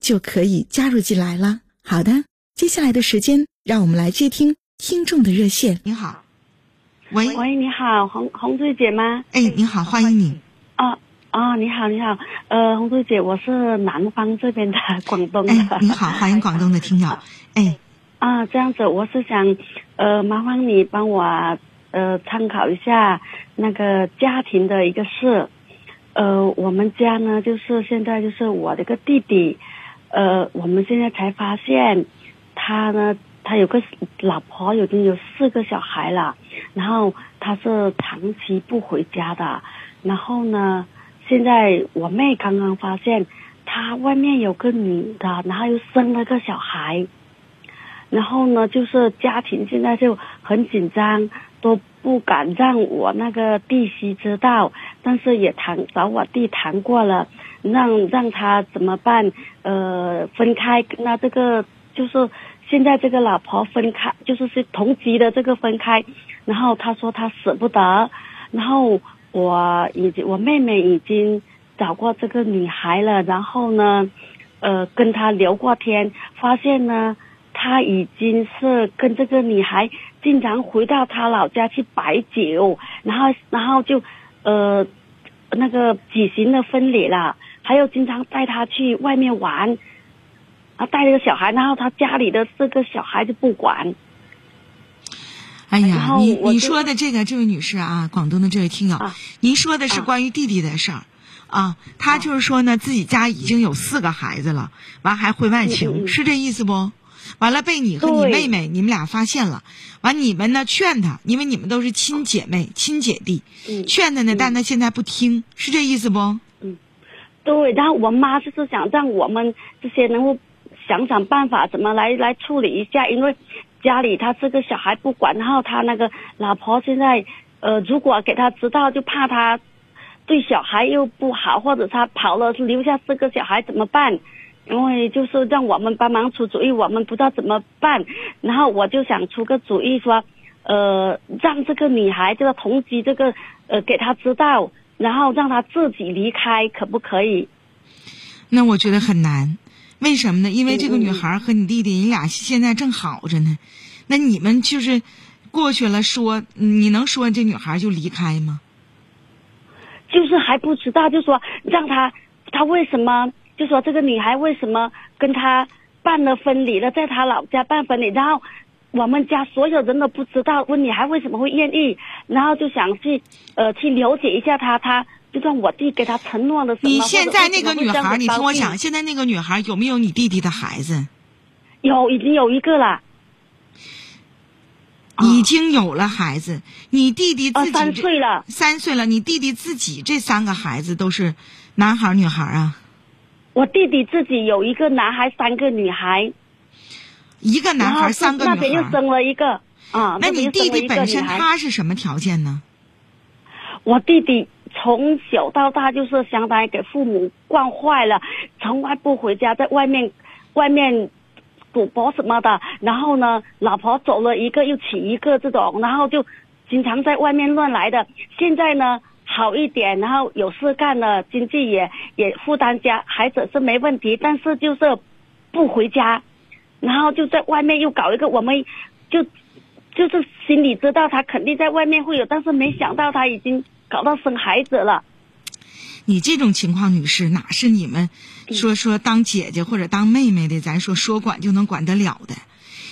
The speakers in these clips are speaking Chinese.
就可以加入进来了。好的，接下来的时间，让我们来接听听众的热线。你好，喂喂，你好，红红瑞姐吗？哎，你好，欢迎你。啊啊，你好，你好，呃，红瑞姐，我是南方这边的广东的。哎，你好，欢迎广东的听友。哎。啊，这样子，我是想，呃，麻烦你帮我，呃，参考一下那个家庭的一个事。呃，我们家呢，就是现在就是我的一个弟弟，呃，我们现在才发现，他呢，他有个老婆，已经有四个小孩了，然后他是长期不回家的，然后呢，现在我妹刚刚发现他外面有个女的，然后又生了个小孩。然后呢，就是家庭现在就很紧张，都不敢让我那个弟媳知道，但是也谈找我弟谈过了，让让他怎么办？呃，分开，那这个就是现在这个老婆分开，就是是同级的这个分开，然后他说他舍不得，然后我已经我妹妹已经找过这个女孩了，然后呢，呃，跟他聊过天，发现呢。他已经是跟这个女孩经常回到他老家去摆酒，然后然后就呃那个举行了婚礼了，还有经常带他去外面玩，啊带了个小孩，然后他家里的这个小孩就不管。哎呀，你你说的这个这位女士啊，广东的这位听友，您说的是关于弟弟的事儿啊，他就是说呢，自己家已经有四个孩子了，完还婚外情，是这意思不？完了，被你和你妹妹你们俩发现了，完你们呢劝他，因为你们都是亲姐妹、亲姐弟，劝他呢，但他现在不听，是这意思不？嗯，对。然后我妈就是想让我们这些能够想想办法，怎么来来处理一下，因为家里他这个小孩不管，然后他那个老婆现在呃，如果给他知道，就怕他对小孩又不好，或者他跑了留下四个小孩怎么办？因为就是让我们帮忙出主意，我们不知道怎么办，然后我就想出个主意说，呃，让这个女孩这个同居这个呃给她知道，然后让她自己离开，可不可以？那我觉得很难，为什么呢？因为这个女孩和你弟弟，你俩现在正好着呢，那你们就是过去了说，你能说这女孩就离开吗？就是还不知道，就说让她，她为什么？就说这个女孩为什么跟他办了婚礼了，在他老家办婚礼，然后我们家所有人都不知道，问女孩为什么会愿意，然后就想去呃去了解一下她，她就算我弟给他承诺了什么。你现在那个女孩，你听我讲，现在那个女孩有没有你弟弟的孩子？有，已经有一个了。已经有了孩子，你弟弟自己三岁了，三岁了，你弟弟自己这三个孩子都是男孩女孩啊？我弟弟自己有一个男孩，三个女孩，一个男孩，三个女孩。那边又生了一个啊。那你弟弟本身他是什么条件呢？我弟弟从小到大就是相当于给父母惯坏了，从来不回家，在外面外面赌博什么的。然后呢，老婆走了一个又娶一个这种，然后就经常在外面乱来的。现在呢？好一点，然后有事干了，经济也也负担家，孩子是没问题，但是就是不回家，然后就在外面又搞一个，我们就就是心里知道他肯定在外面会有，但是没想到他已经搞到生孩子了。你这种情况，女士哪是你们说说当姐姐或者当妹妹的，咱说说管就能管得了的？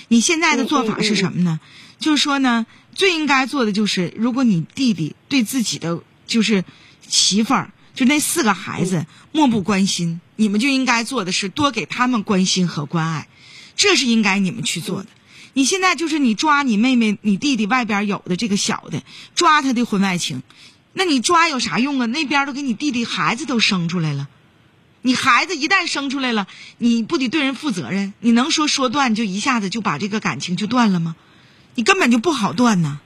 你现在的做法是什么呢？就是说呢，最应该做的就是，如果你弟弟对自己的就是媳妇儿，就那四个孩子漠不关心，你们就应该做的是多给他们关心和关爱，这是应该你们去做的。你现在就是你抓你妹妹、你弟弟外边有的这个小的，抓他的婚外情，那你抓有啥用啊？那边都给你弟弟孩子都生出来了，你孩子一旦生出来了，你不得对人负责任？你能说说断就一下子就把这个感情就断了吗？你根本就不好断呢。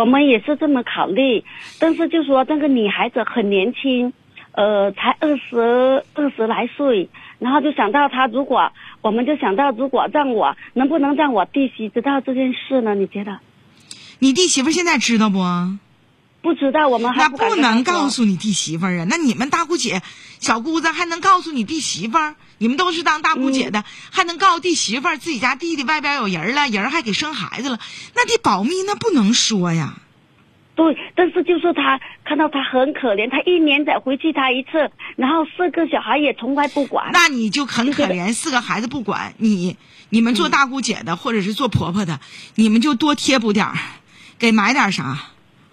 我们也是这么考虑，但是就说那个女孩子很年轻，呃，才二十二十来岁，然后就想到她如果。我们就想到，如果让我能不能让我弟媳知道这件事呢？你觉得？你弟媳妇现在知道不？不知道，我们还那不能告诉你弟媳妇儿啊。那你们大姑姐、小姑子还能告诉你弟媳妇儿？你们都是当大姑姐的，还能告诉弟媳妇儿自己家弟弟外边有人了，人还给生孩子了，那得保密，那不能说呀。对，但是就是他看到他很可怜，他一年才回去他一次，然后四个小孩也从来不管。那你就很可怜，四个孩子不管你，你们做大姑姐的或者是做婆婆的，你们就多贴补点儿，给买点啥，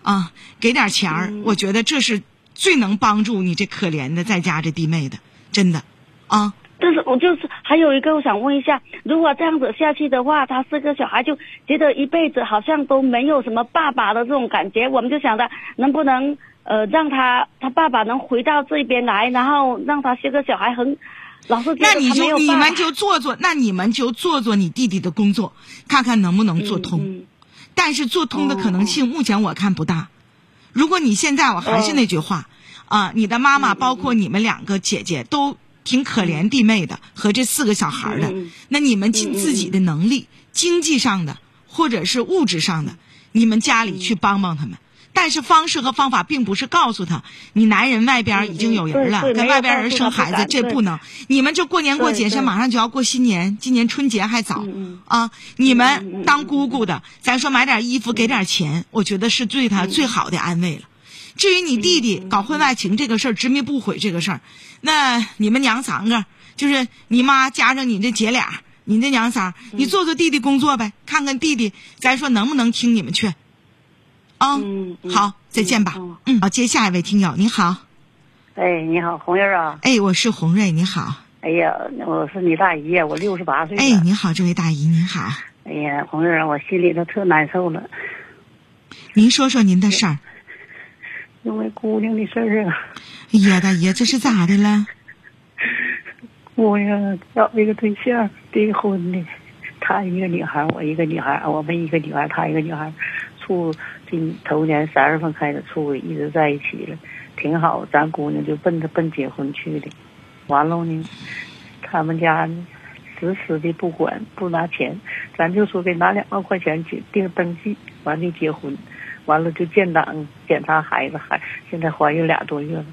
啊，给点钱儿。我觉得这是最能帮助你这可怜的在家这弟妹的，真的，啊。但是我就是还有一个，我想问一下，如果这样子下去的话，他四个小孩就觉得一辈子好像都没有什么爸爸的这种感觉。我们就想着能不能呃让他他爸爸能回到这边来，然后让他四个小孩很老是那你就你们就做做，那你们就做做你弟弟的工作，看看能不能做通。但是做通的可能性目前我看不大。如果你现在我还是那句话啊，你的妈妈包括你们两个姐姐都。挺可怜弟妹的和这四个小孩的，那你们尽自己的能力，经济上的或者是物质上的，你们家里去帮帮他们。但是方式和方法并不是告诉他，你男人外边已经有人了，跟外边人生孩子，这不能。你们这过年过节，这马上就要过新年，今年春节还早啊！你们当姑姑的，咱说买点衣服，给点钱，我觉得是对他最好的安慰了。至于你弟弟搞婚外情这个事儿，执迷不悔这个事儿，那你们娘三个，就是你妈加上你这姐俩，你这娘仨，你做做弟弟工作呗，看看弟弟，咱说能不能听你们劝。啊，好，再见吧。嗯，好，接下一位听友，你好。哎，你好，红瑞啊。哎，我是红瑞，你好。哎呀，我是你大姨，我六十八岁。哎，你好，这位大姨，您好。哎呀，红瑞啊，我心里头特难受了。您说说您的事儿。因为姑娘的事儿啊！哎呀，大爷，这是咋的了？姑娘找一个对象订婚的，她一个女孩，我一个女孩，我们一个女孩，她一个女孩，处今头年三月份开始处，一直在一起了，挺好。咱姑娘就奔着奔结婚去的，完了呢，他们家呢，死死的不管不拿钱，咱就说给拿两万块钱去订登记，完就结婚。完了就建档检查孩子，孩现在怀孕俩多月了。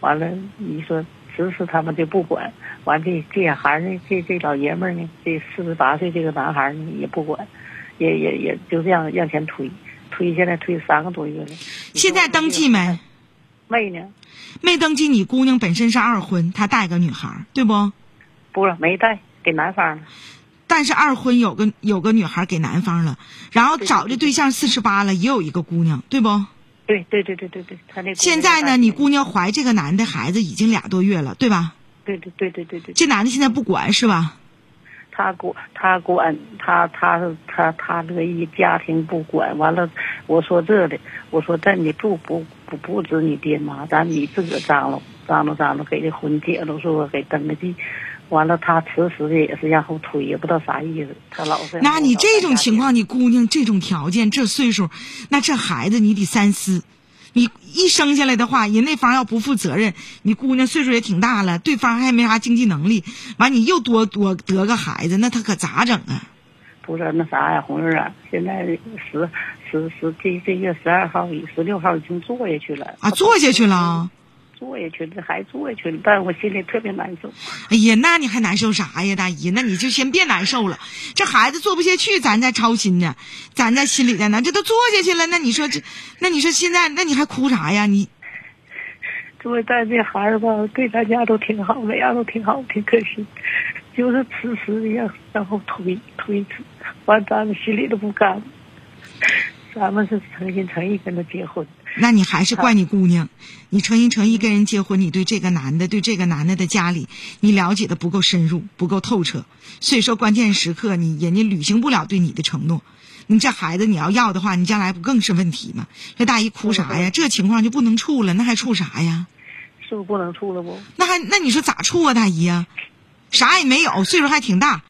完了你说迟迟他们就不管，完这这孩儿呢，这这老爷们呢，这四十八岁这个男孩呢也不管，也也也就这样往前推，推现在推三个多月了。现在登记没？没呢。没登记，你姑娘本身是二婚，她带个女孩，对不？不是没带，给男方了。但是二婚有个有个女孩给男方了，然后找的对象四十八了，也有一个姑娘，对不？对对对对对对，他那现在呢，你姑娘怀这个男的孩子已经俩多月了，对吧？对对对对对对。这男的现在不管是吧？他管他管他他他他乐意家庭不管，完了我说这的，我说这你不不不不止你爹妈，咱你自个张罗张罗张罗给这婚结了，说给登个记。完了，他迟迟的也是往后推，也不知道啥意思。他老是。那你这种情况，你姑娘这种条件，这岁数，那这孩子你得三思。你一生下来的话，人那方要不负责任，你姑娘岁数也挺大了，对方还没啥经济能力，完你又多多得个孩子，那他可咋整啊？不是那啥呀，红儿啊，现在十十十这这月十二号、十六号已经坐下去了。啊，坐下去了。做下去了，还做下去了，但是我心里特别难受。哎呀，那你还难受啥呀，大姨？那你就先别难受了。这孩子做不下去，咱再操心呢，咱在心里在呢。这都做下去了，那你说这，那你说现在，那你还哭啥呀？你作为带这孩子吧，对咱家都挺好，每样都挺好，挺可惜，就是迟迟的要，然后推推迟，完咱们心里都不甘。咱们是诚心诚意跟他结婚，那你还是怪你姑娘，你诚心诚意跟人结婚，你对这个男的，对这个男的的家里，你了解的不够深入，不够透彻，所以说关键时刻你人家履行不了对你的承诺，你这孩子你要要的话，你将来不更是问题吗？这大姨哭啥呀？这情况就不能处了，那还处啥呀？是不是不能处了不？那还那你说咋处啊，大姨呀？啥也没有，岁数还挺大。